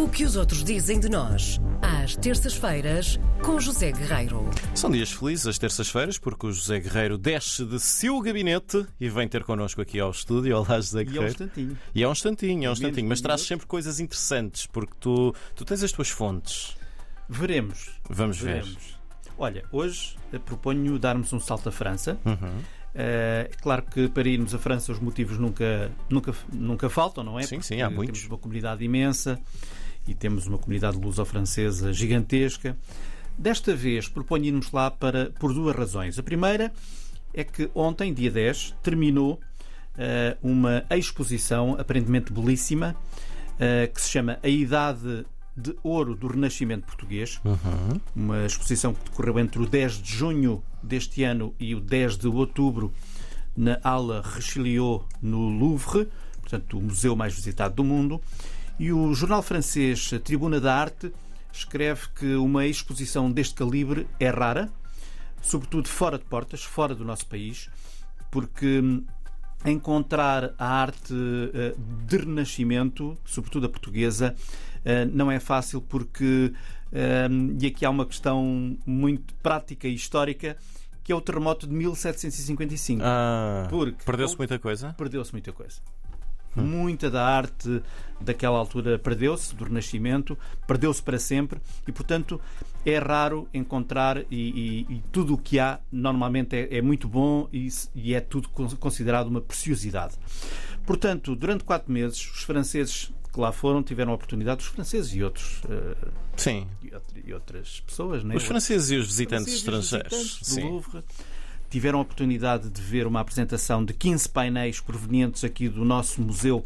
O que os outros dizem de nós, às terças-feiras, com José Guerreiro. São dias felizes as terças-feiras, porque o José Guerreiro desce de seu gabinete e vem ter connosco aqui ao estúdio. Olá, José E é um Guerreiro. instantinho. E é um instantinho, é um instantinho, mas traz sempre coisas interessantes, porque tu, tu tens as tuas fontes. Veremos. Vamos ver. Veremos. Olha, hoje eh, proponho darmos um salto à França. Uhum. Eh, É claro que para irmos à França os motivos nunca, nunca, nunca faltam, não é? Sim, sim, Porque há muitos. Temos uma comunidade imensa e temos uma comunidade luso-francesa gigantesca. Desta vez proponho irmos lá para, por duas razões. A primeira é que ontem, dia 10, terminou eh, uma exposição aparentemente belíssima eh, que se chama A Idade de Ouro do Renascimento Português. Uhum. Uma exposição que decorreu entre o 10 de junho deste ano e o 10 de outubro na Ala Richelieu, no Louvre, portanto, o museu mais visitado do mundo. E o jornal francês Tribuna da Arte escreve que uma exposição deste calibre é rara, sobretudo fora de portas, fora do nosso país, porque hum, encontrar a arte eh, de renascimento, sobretudo a portuguesa, eh, não é fácil porque eh, e aqui há uma questão muito prática e histórica que é o terremoto de 1755. Ah, perdeu-se muita coisa? Perdeu-se muita coisa. Muita da arte daquela altura perdeu-se, do Renascimento, perdeu-se para sempre e, portanto, é raro encontrar e, e- e tudo o que há normalmente é, é muito bom e, e é tudo con- considerado uma preciosidade. Portanto, durante quatro meses, os franceses que lá foram tiveram a oportunidade, os franceses e outros eh, Sim. e, outra- outras pessoas, né? Os franceses e os visitantes franceses e os estrangeiros. visitantes do Sim. Louvre tiveram a oportunidade de ver uma apresentação de 15 painéis provenientes aqui do nosso Museu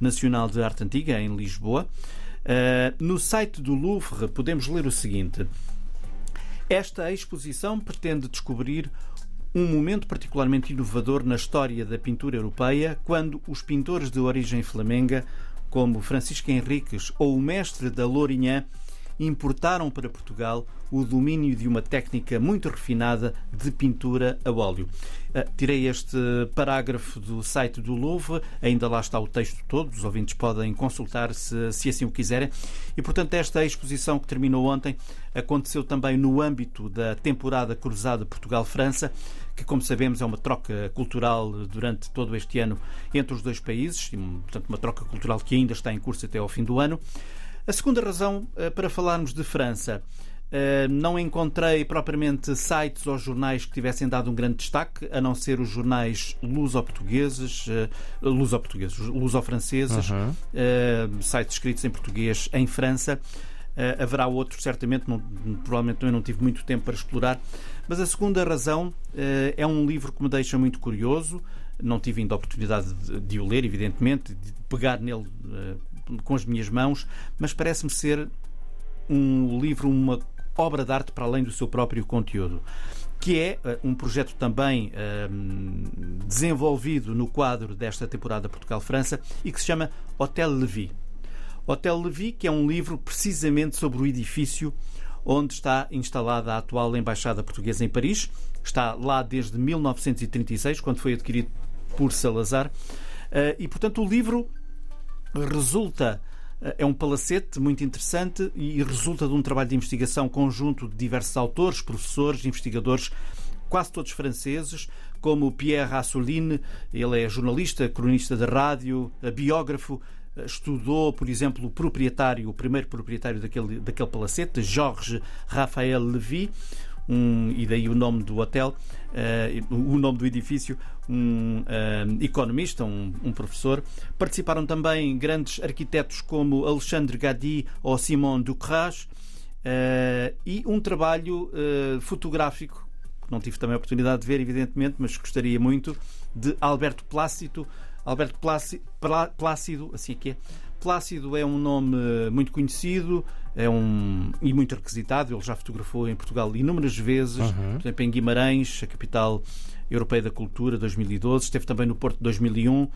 Nacional de Arte Antiga, em Lisboa. Uh, no site do Louvre podemos ler o seguinte: Esta exposição pretende descobrir um momento particularmente inovador na história da pintura europeia, quando os pintores de origem flamenga, como Francisco Henriques ou o mestre da Lourinhã, importaram para Portugal o domínio de uma técnica muito refinada de pintura a óleo. Ah, tirei este parágrafo do site do Louvre, ainda lá está o texto todo, os ouvintes podem consultar se, se assim o quiserem. E, portanto, esta exposição que terminou ontem aconteceu também no âmbito da temporada cruzada Portugal-França, que, como sabemos, é uma troca cultural durante todo este ano entre os dois países, portanto, uma troca cultural que ainda está em curso até ao fim do ano. A segunda razão eh, para falarmos de França. eh, Não encontrei propriamente sites ou jornais que tivessem dado um grande destaque, a não ser os jornais luso-portugueses, eh, luso-portugueses, luso-franceses, Uhum. sites escritos em português em França. Haverá outros, certamente, não, provavelmente eu não tive muito tempo para explorar. Mas a segunda razão é um livro que me deixa muito curioso. Não tive ainda a oportunidade de, de o ler, evidentemente, de pegar nele eh, com as minhas mãos, mas parece-me ser um livro, uma obra de arte para além do seu próprio conteúdo, que é eh, um projeto também eh, desenvolvido no quadro desta temporada Portugal-França e que se chama Hotel Levi. Hotel Levi, que é um livro precisamente sobre o edifício onde está instalada a atual Embaixada Portuguesa em Paris. Está lá desde 1936, quando foi adquirido por Salazar. Eh, E, portanto, o livro resulta é um palacete muito interessante e resulta de um trabalho de investigação conjunto de diversos autores, professores, investigadores, quase todos franceses, como Pierre Assouline, ele é jornalista, cronista de rádio, biógrafo, estudou, por exemplo, o proprietário, o primeiro proprietário daquele, daquele palacete, Georges Raphael Levy, um, e daí o nome do hotel, eh, o nome do edifício, um eh, economista, um, um professor. Participaram também grandes arquitetos como Alexandre Gadi ou Simon Ducras eh, e um trabalho fotográfico, que não tive também a oportunidade de ver, evidentemente, mas gostaria muito, de Alberto Plácido. Alberto Plácido, Plácido assim é que é. Plácido é um nome muito conhecido é um, e muito requisitado. Ele já fotografou em Portugal inúmeras vezes, por exemplo, em Guimarães, a capital europeia da cultura, 2012. Esteve também no Porto, 2001.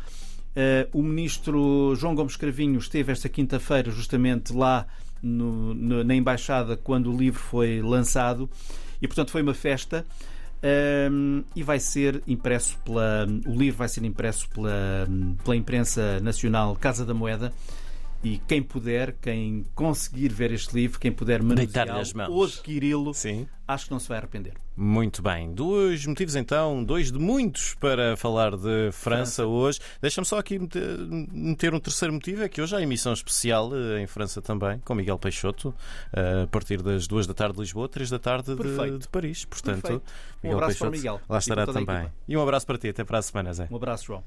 Eh, o ministro João Gomes Cravinho esteve esta quinta-feira justamente lá no- no- na embaixada quando o livro foi lançado e, portanto, foi uma festa. Um, e vai ser impresso pela. O livro vai ser impresso pela, pela imprensa nacional Casa da Moeda E quem puder, quem conseguir ver este livro, quem puder manuseá-lo ou adquiri-lo, Sim. acho que não se vai arrepender. Muito bem. Dois motivos então, dois de muitos para falar de França, hoje. Deixa-me só aqui meter, um terceiro motivo, é que hoje há emissão especial eh, em França também, com Miguel Peixoto, eh, a partir das duas da tarde de Lisboa, três da tarde de, de Paris. Portanto, Perfeito. Um Miguel abraço para o Peixoto Miguel lá estará para também. E um abraço para ti, até para a semana, Zé. Um abraço, João.